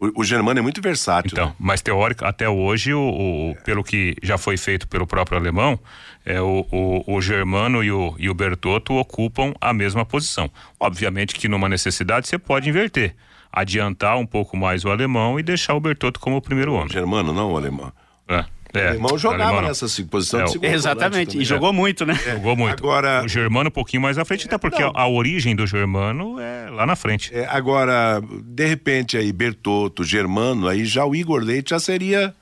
O, o Germano é muito versátil. Então, né? mas teórico, até hoje, o, o- pelo que já foi feito pelo próprio alemão, é, o, o, o Germano e o, e o Bertotto ocupam a mesma posição. Obviamente que numa necessidade você pode inverter. Adiantar um pouco mais o alemão e deixar o Bertotto como o primeiro homem. Germano não, o alemão. É. É, O alemão jogava alemão nessa posição É, de segundo Exatamente, e jogou muito, né? Jogou muito. Agora- O Germano um pouquinho mais à frente, até porque a, a origem do Germano é lá na frente. É, agora, de repente aí, Bertotto, Germano, aí já o Igor Leite já seria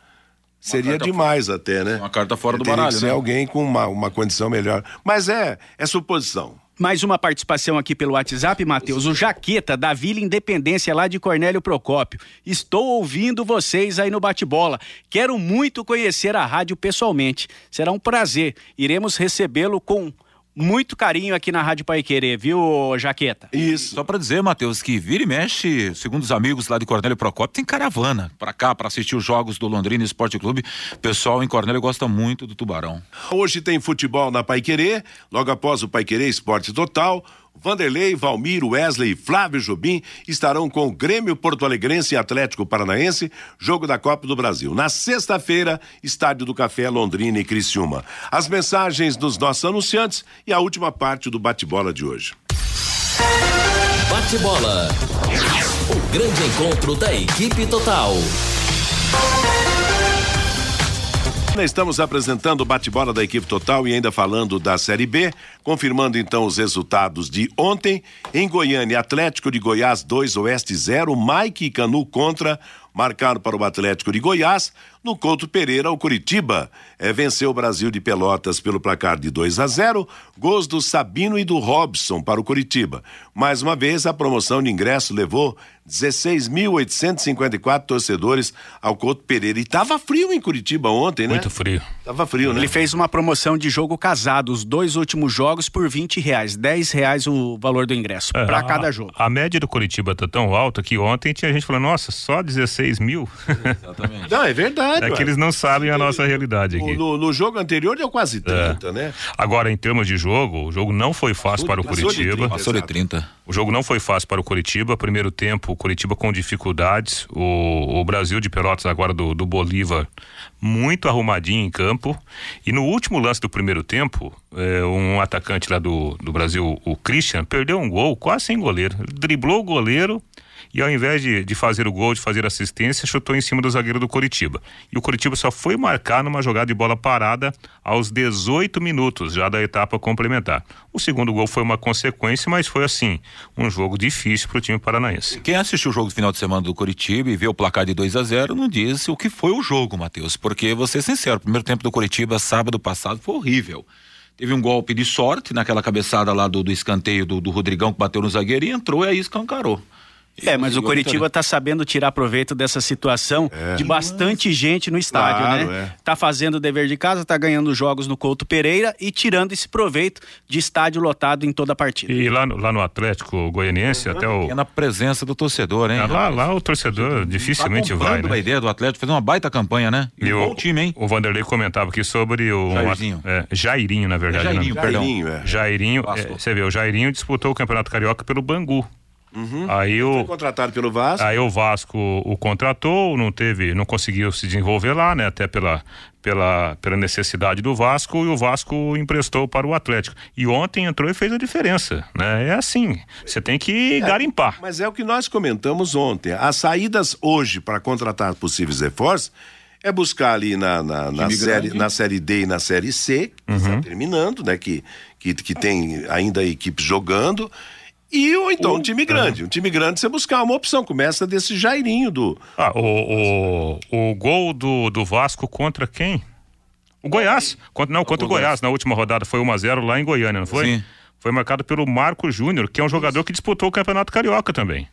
seria demais até, né? Uma carta fora do Teria baralho, que ser né? alguém com uma, uma condição melhor. Mas é, é suposição. Mais uma participação aqui pelo WhatsApp, Matheus. O Jaqueta, da Vila Independência, lá de Cornélio Procópio. Estou ouvindo vocês aí no bate-bola. Quero muito conhecer a rádio pessoalmente. Será um prazer. Iremos recebê-lo com muito carinho aqui na Rádio Pai Querer, viu, Jaqueta? Isso. Só pra dizer, Matheus, que vira e mexe, segundo os amigos lá de Cornélio Procópio, tem caravana pra cá, pra assistir os jogos do Londrina Esporte Clube. O pessoal em Cornélio gosta muito do Tubarão. Hoje tem futebol na Paiquerê, logo após o Paiquerê Esporte Total. Vanderlei, Valmir, Wesley e Flávio Jobim estarão com o Grêmio Porto Alegrense e Atlético Paranaense, jogo da Copa do Brasil. Na sexta-feira, Estádio do Café, Londrina e Criciúma. As mensagens dos nossos anunciantes e a última parte do bate-bola de hoje. Bate-bola. O grande encontro da equipe total. Estamos apresentando o bate-bola da equipe total e ainda falando da Série B, confirmando então os resultados de ontem. Em Goiânia, Atlético de Goiás 2, Oeste 0, Mike e Canu contra, marcaram para o Atlético de Goiás. No Couto Pereira, o Curitiba eh, venceu o Brasil de Pelotas pelo placar de 2 a 0, gols do Sabino e do Robson para o Curitiba. Mais uma vez, a promoção de ingresso levou 16.854 torcedores ao Couto Pereira. E tava frio em Curitiba ontem, né? Muito frio. Tava frio, né? Ele fez uma promoção de jogo casado. Os dois últimos jogos por 20 reais. 10 reais o valor do ingresso É, para cada jogo. A média do Curitiba tá tão alta que ontem tinha gente falando, nossa, só 16 mil. Não, é verdade. É que eles não sabem a nossa realidade aqui. No, no jogo anterior deu quase 30, né? Agora, em termos de jogo, o jogo não foi fácil para o passou de Curitiba. 30, Passou de exato. 30. O jogo não foi fácil para o Curitiba. Primeiro tempo, o Curitiba com dificuldades. O, o Brasil de Pelotas, agora do, do Bolívar, muito arrumadinho em campo. E no último lance do primeiro tempo, eh, um atacante lá do, do Brasil, o Christian, perdeu um gol quase sem goleiro. Ele driblou o goleiro. E ao invés de, de fazer o gol, de fazer assistência, chutou em cima do zagueiro do Curitiba. E o Curitiba só foi marcar numa jogada de bola parada aos 18 minutos já da etapa complementar. O segundo gol foi uma consequência, mas foi assim, um jogo difícil para o time paranaense. Quem assistiu o jogo do final de semana do Curitiba e vê o placar de 2 a 0 não diz o que foi o jogo, Matheus. Porque, ser sincero, o primeiro tempo do Curitiba, sábado passado, foi horrível. Teve um golpe de sorte naquela cabeçada lá do, do escanteio do, do Rodrigão que bateu no zagueiro e entrou e aí escancarou. É, mas o Coritiba vitória. tá sabendo tirar proveito dessa situação de bastante gente no estádio, Claro, né? é. Tá fazendo o dever de casa, tá ganhando jogos no Couto Pereira e tirando esse proveito de estádio lotado em toda a partida. E lá no, lá no Atlético Goianiense, até o. É na presença do torcedor, hein? Ah, lá, lá o torcedor dificilmente tá vai, né? a ideia do Atlético, fez uma baita campanha, né? E, E o, bom time, hein? o Vanderlei comentava aqui sobre o. Jairzinho. É, Jairinho, na verdade. É Jairinho, né? perdão. Jairinho, é. Jairinho, é, você vê, o Jairinho disputou o Campeonato Carioca pelo Bangu. Aí Foi o. contratado pelo Vasco. Aí o Vasco o contratou, não teve, não conseguiu se desenvolver lá, né? Até pela, pela, pela necessidade do Vasco e o Vasco emprestou para o Atlético. E ontem entrou e fez a diferença, né? É assim, você tem que garimpar. Mas é o que nós comentamos ontem. As saídas hoje para contratar possíveis reforços é buscar ali na, na, na série, grande. na série D e na série C, que está terminando, né? Que, que, que tem ainda equipes jogando. E ou então um time grande. Um time grande você buscar uma opção. Começa desse Jairinho do. Ah, o, o, o gol do, do Vasco contra quem? O Goiás. Contra, não, contra o Goiás. Na última rodada foi 1x0 lá em Goiânia, não foi? Sim. Foi marcado pelo Marco Júnior, que é um jogador que disputou o Campeonato Carioca também.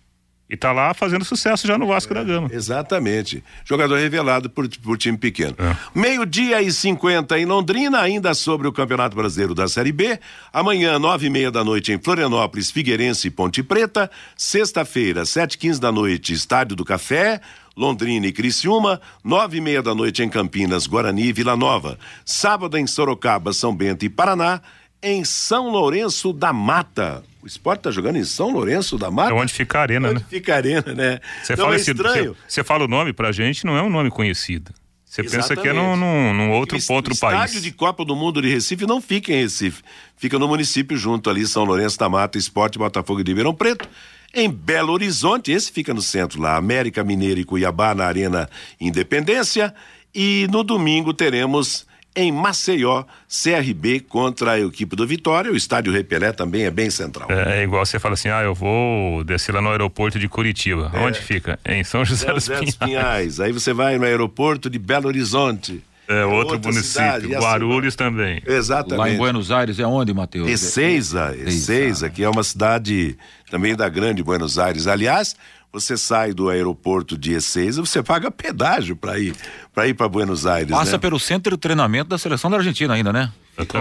E tá lá fazendo sucesso já no Vasco da Gama. Exatamente. Jogador revelado por, por time pequeno. É. Meio-dia e 50 em Londrina, ainda sobre o Campeonato Brasileiro da Série B. Amanhã, nove e meia da noite em Florianópolis, Figueirense e Ponte Preta. Sexta-feira, sete e quinze da noite, Estádio do Café. Londrina e Criciúma, nove e meia da noite em Campinas, Guarani e Vila Nova. Sábado em Sorocaba, São Bento e Paraná. Em São Lourenço da Mata. O esporte tá jogando em São Lourenço da Mata? É onde fica a arena, Onde né? fica a arena, né? Você fala, é esse- estranho. você- você fala o nome pra gente, não é um nome conhecido. Você pensa que é num, num, num outro, O outro estádio país. de Copa do Mundo de Recife não fica em Recife, fica no município junto ali, São Lourenço da Mata, Esporte Botafogo de Ribeirão Preto. Em Belo Horizonte, esse fica no centro lá, América Mineira e Cuiabá na Arena Independência. E no domingo teremos em Maceió, CRB contra a equipe do Vitória. O estádio Repelé também é bem central. É, é igual você fala assim, ah, eu vou descer lá no aeroporto de Curitiba. Onde fica? Em São José São dos José dos Pinhais. Pinhais. Aí você vai no aeroporto de Belo Horizonte. É outro outra município. cidade, e assim Guarulhos também. Exatamente. Lá em Buenos Aires é onde, Matheus? Ezeiza, Ezeiza, que é uma cidade também da grande Buenos Aires. Aliás, você sai do aeroporto de Ezeiza, você paga pedágio para ir para ir para Buenos Aires, Passa né? pelo centro de treinamento da seleção da Argentina ainda, né?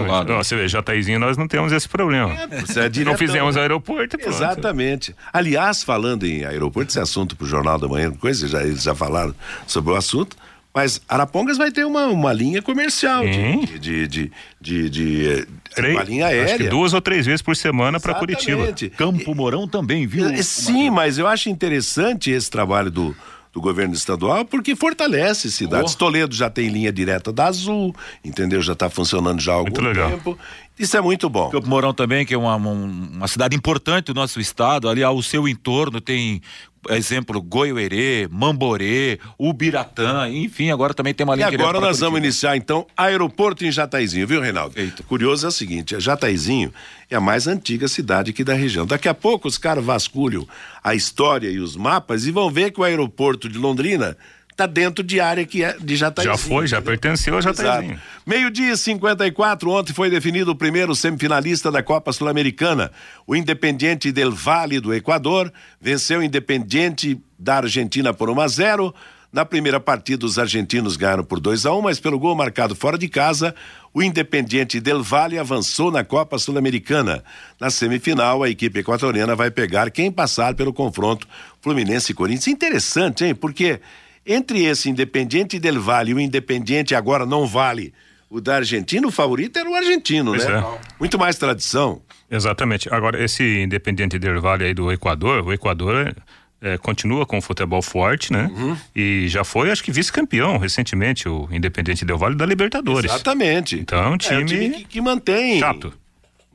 Lado. Ó, Você vê, Jataizinho, nós não temos esse problema. Você é não fizemos né? aeroporto, pronto. Exatamente. Aliás, falando em aeroporto, esse assunto pro Jornal da Manhã, coisa, já, eles já falaram sobre o assunto. Mas Arapongas vai ter uma, uma linha comercial de, de, de, de, de, eh, Três- uma linha aérea. Acho que duas ou três vezes por semana para Curitiba. Campo Mourão também, viu? É, Sim, mas eu acho interessante esse trabalho do, do governo estadual porque fortalece cidades. Oh. Toledo já tem linha direta da Azul, entendeu? Já está funcionando já há algum Muito legal. tempo. Isso é muito bom. Campo Mourão também, que é uma, um- uma cidade importante do nosso estado. Ali ao seu entorno tem, exemplo, Goiuerê, Mamborê, Ubiratã, enfim, agora também tem uma E linha direta agora nós vamos Curitiba. iniciar então aeroporto em Jataizinho, viu, Reinaldo? Feito. Curioso é o seguinte, a Jataizinho é a mais antiga cidade aqui da região. Daqui a pouco os caras vasculham a história e os mapas e vão ver que o aeroporto de Londrina tá dentro de área que é de Jataizinho. Já foi, já pertenceu a Jataizinho. Meio-dia e 54, ontem foi definido o primeiro semifinalista da Copa Sul-Americana. O Independiente del Vale do Equador venceu o Independiente da Argentina por 1 a 0. Na primeira partida, os argentinos ganharam por 2 a 1 um, mas pelo gol marcado fora de casa, o Independiente Del Valle avançou na Copa Sul-Americana. Na semifinal, a equipe equatoriana vai pegar quem passar pelo confronto Fluminense e Corinthians. Interessante, hein? Porque entre esse Independiente Del Valle e o Independiente agora não vale o da Argentina, o favorito era o argentino, Pois né? é. Muito mais tradição. Exatamente. Agora, esse Independiente Del Valle aí do Equador, o Equador é, continua com o futebol forte, né? Uhum. E já foi, acho que, vice-campeão recentemente, o Independiente Del Valle da Libertadores. Exatamente. Então, é um É, time, um time que, que mantém. chato.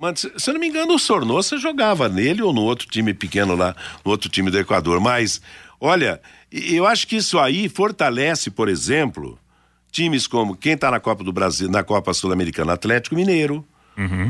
Mas, se se eu não me engano, o Sornosa jogava nele ou no outro time pequeno lá, no outro time do Equador. Mas, olha, e- eu acho que isso aí fortalece, por exemplo, times como quem está na Copa do Brasil, na Copa Sul-Americana, Atlético Mineiro,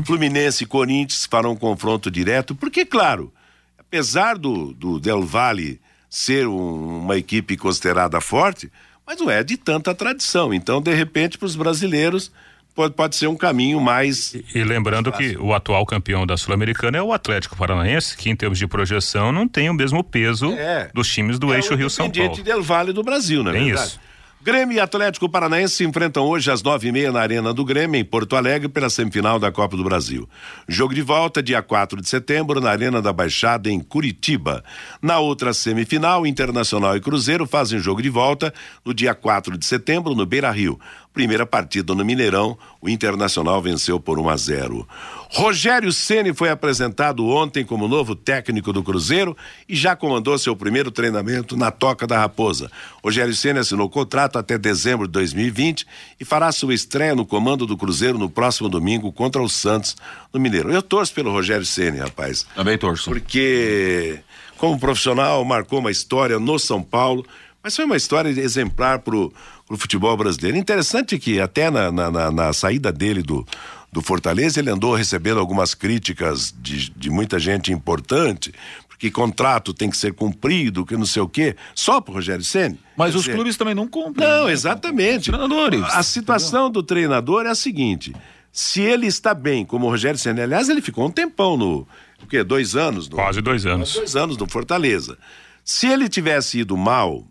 Fluminense e Corinthians farão um confronto direto, porque, claro, apesar do, do Del Valle ser um- uma equipe considerada forte, mas não é de tanta tradição. Então, de repente, para os brasileiros, pode, pode ser um caminho mais. E lembrando que o atual campeão da Sul-Americana é o Atlético Paranaense, que em termos de projeção não tem o mesmo peso É. dos times do eixo o Rio-São Paulo. Del Vale do Brasil, não é Tem verdade? isso. Grêmio e Atlético Paranaense se enfrentam hoje às nove e meia na Arena do Grêmio, em Porto Alegre, pela semifinal da Copa do Brasil. Jogo de volta, dia 4 de setembro, na Arena da Baixada, em Curitiba. Na outra semifinal, Internacional e Cruzeiro fazem jogo de volta no dia 4 de setembro, no Beira Rio. Primeira partida no Mineirão, o Internacional venceu por 1 a 0. Rogério Ceni foi apresentado ontem como novo técnico do Cruzeiro e já comandou seu primeiro treinamento na Toca da Raposa. Rogério Ceni assinou contrato até dezembro de 2020 e fará sua estreia no comando do Cruzeiro no próximo domingo contra o Santos no Mineiro. Eu torço pelo Rogério Ceni, rapaz. Também torço. Porque como profissional marcou uma história no São Paulo, mas foi uma história exemplar pro, pro futebol brasileiro. Interessante que até na, na, na- na saída dele do, do Fortaleza, ele andou recebendo algumas críticas de, de muita gente importante, porque contrato tem que ser cumprido, que não sei o quê, só pro Rogério Ceni. Mas Quer os dizer, clubes também não cumprem. não, né? exatamente. Treinadores. A situação do treinador é a seguinte: se ele está bem, como o Rogério Senna, aliás, ele ficou um tempão no. O quê? Dois anos? No, Quase dois anos. dois anos no Fortaleza. Se ele tivesse ido mal,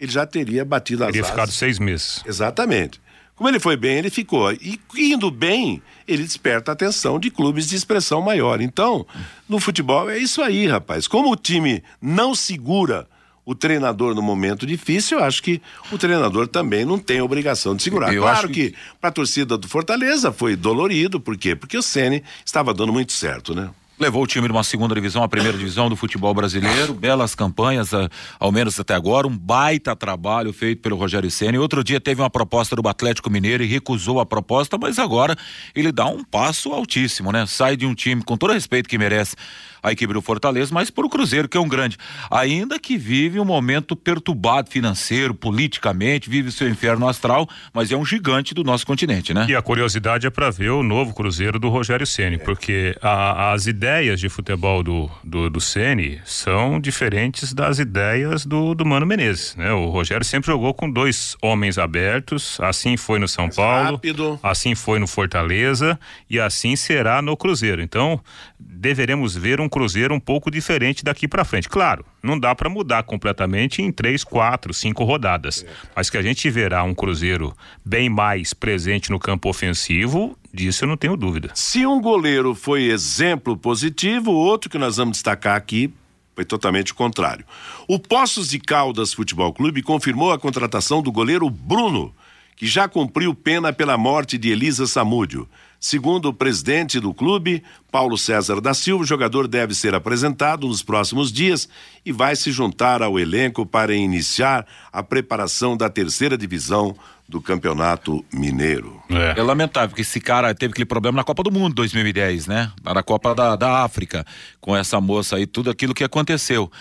ele já teria batido as Teria asas. ficado seis meses. Exatamente. Como ele foi bem, ele ficou. E indo bem, ele desperta a atenção de clubes de expressão maior. Então, no futebol é isso aí, rapaz. Como o time não segura o treinador no momento difícil, eu acho que o treinador também não tem obrigação de segurar. Eu claro acho que, para a torcida do Fortaleza foi dolorido, por quê? Porque o Ceni estava dando muito certo, né? Levou o time de uma segunda divisão à primeira divisão do futebol brasileiro, belas campanhas, a- ao menos até agora, um baita trabalho feito pelo Rogério Ceni. Outro dia teve uma proposta do Atlético Mineiro e recusou a proposta, mas agora ele dá um passo altíssimo, né? Sai de um time com todo o respeito que merece a equipe do Fortaleza, mas para o Cruzeiro, que é um grande, ainda que vive um momento perturbado financeiro, politicamente, vive o seu inferno astral, mas é um gigante do nosso continente, né? E a curiosidade é para ver o novo Cruzeiro do Rogério Ceni, porque a- as ideias de futebol do, do, do Ceni são diferentes das ideias do, do Mano Menezes, né? O Rogério sempre jogou com dois homens abertos, assim foi no São Paulo, rápido. assim foi no Fortaleza e assim será no Cruzeiro. Então, deveremos ver um Cruzeiro um pouco diferente daqui para frente. Claro, não dá para mudar completamente em três, quatro, cinco rodadas, mas que a gente verá um Cruzeiro bem mais presente no campo ofensivo, disso eu não tenho dúvida. Se um goleiro foi exemplo positivo, outro que nós vamos destacar aqui foi totalmente o contrário. O Poços de Caldas Futebol Clube confirmou a contratação do goleiro Bruno, que já cumpriu pena pela morte de Elisa Samúdio. Segundo o presidente do clube, Paulo César da Silva, o jogador deve ser apresentado nos próximos dias e vai se juntar ao elenco para iniciar a preparação da terceira divisão do Campeonato Mineiro. É. lamentável que esse cara teve aquele problema na Copa do Mundo 2010, né? Lá na Copa da, da África, com essa moça aí, tudo aquilo que aconteceu.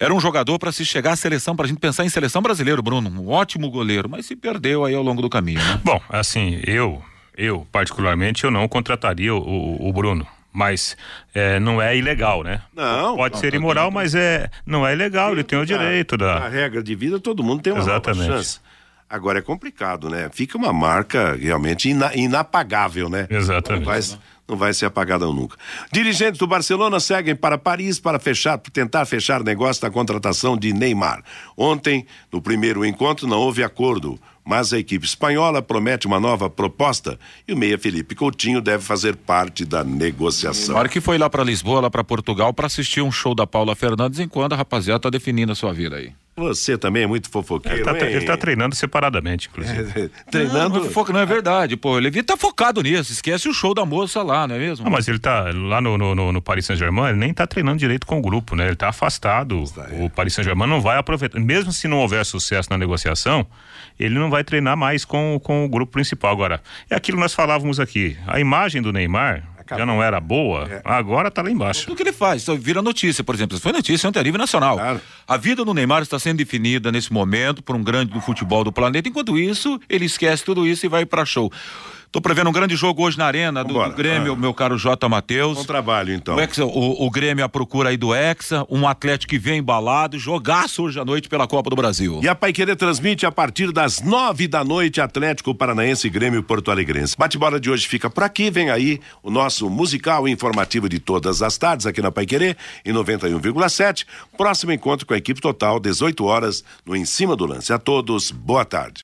Era um jogador para se chegar à seleção, para a gente pensar em seleção brasileira, Bruno. Um ótimo goleiro, mas se perdeu aí ao longo do caminho, né? Bom, assim, eu, eu particularmente, eu não contrataria o, o- o Bruno. Mas é, não é ilegal, né? Não. Pode não, ser imoral, mas é, não é ilegal, ele tem o direito A da. regra de vida, todo mundo tem uma Exatamente. chance. Agora é complicado, né? Fica uma marca realmente ina- inapagável, né? Exatamente. Não vai, não vai ser apagada nunca. Dirigentes do Barcelona seguem para Paris para fechar, tentar fechar negócio da contratação de Neymar. Ontem, no primeiro encontro, não houve acordo, mas a equipe espanhola promete uma nova proposta e o meia Felipe Coutinho deve fazer parte da negociação. Neymar que foi lá para Lisboa, lá para Portugal, para assistir um show da Paula Fernandes, enquanto a rapaziada tá definindo a sua vida aí. Você também é muito fofoqueiro, Ele tá, hein? ele tá treinando separadamente, inclusive. Treinando. Não, não, não é verdade, pô. O Levi tá focado nisso. Esquece o show da moça lá, não é mesmo? Não, mas ele tá lá no, no, no- Paris Saint-Germain, ele nem tá treinando direito com o grupo, né? Ele tá afastado. é. O Paris Saint-Germain não vai aproveitar. Mesmo se não houver sucesso na negociação, ele não vai treinar mais com, com o grupo principal. Agora, é aquilo que nós falávamos aqui. A imagem do Neymar já não era boa, É. agora tá lá embaixo. Tudo que ele faz, isso vira notícia, por exemplo. Isso foi notícia ontem a nível nacional. A vida do Neymar está sendo definida nesse momento por um grande do futebol do planeta. Enquanto isso, ele esquece tudo isso e vai para show. Tô prevendo um grande jogo hoje na arena do, do Grêmio, Ah. meu caro J. Matheus. Bom trabalho, então. O, Hexa, o, o Grêmio à procura aí do Hexa, um Atlético que vem embalado, jogaço hoje à noite pela Copa do Brasil. E a Paiquerê transmite a partir das nove da noite Atlético Paranaense e Grêmio Porto Alegrense. Bate-bola de hoje fica por aqui, vem aí o nosso musical informativo de todas as tardes aqui na Paiquerê, em 91,7. Próximo encontro com a equipe total, 18 horas, no Em Cima do Lance. A todos, boa tarde.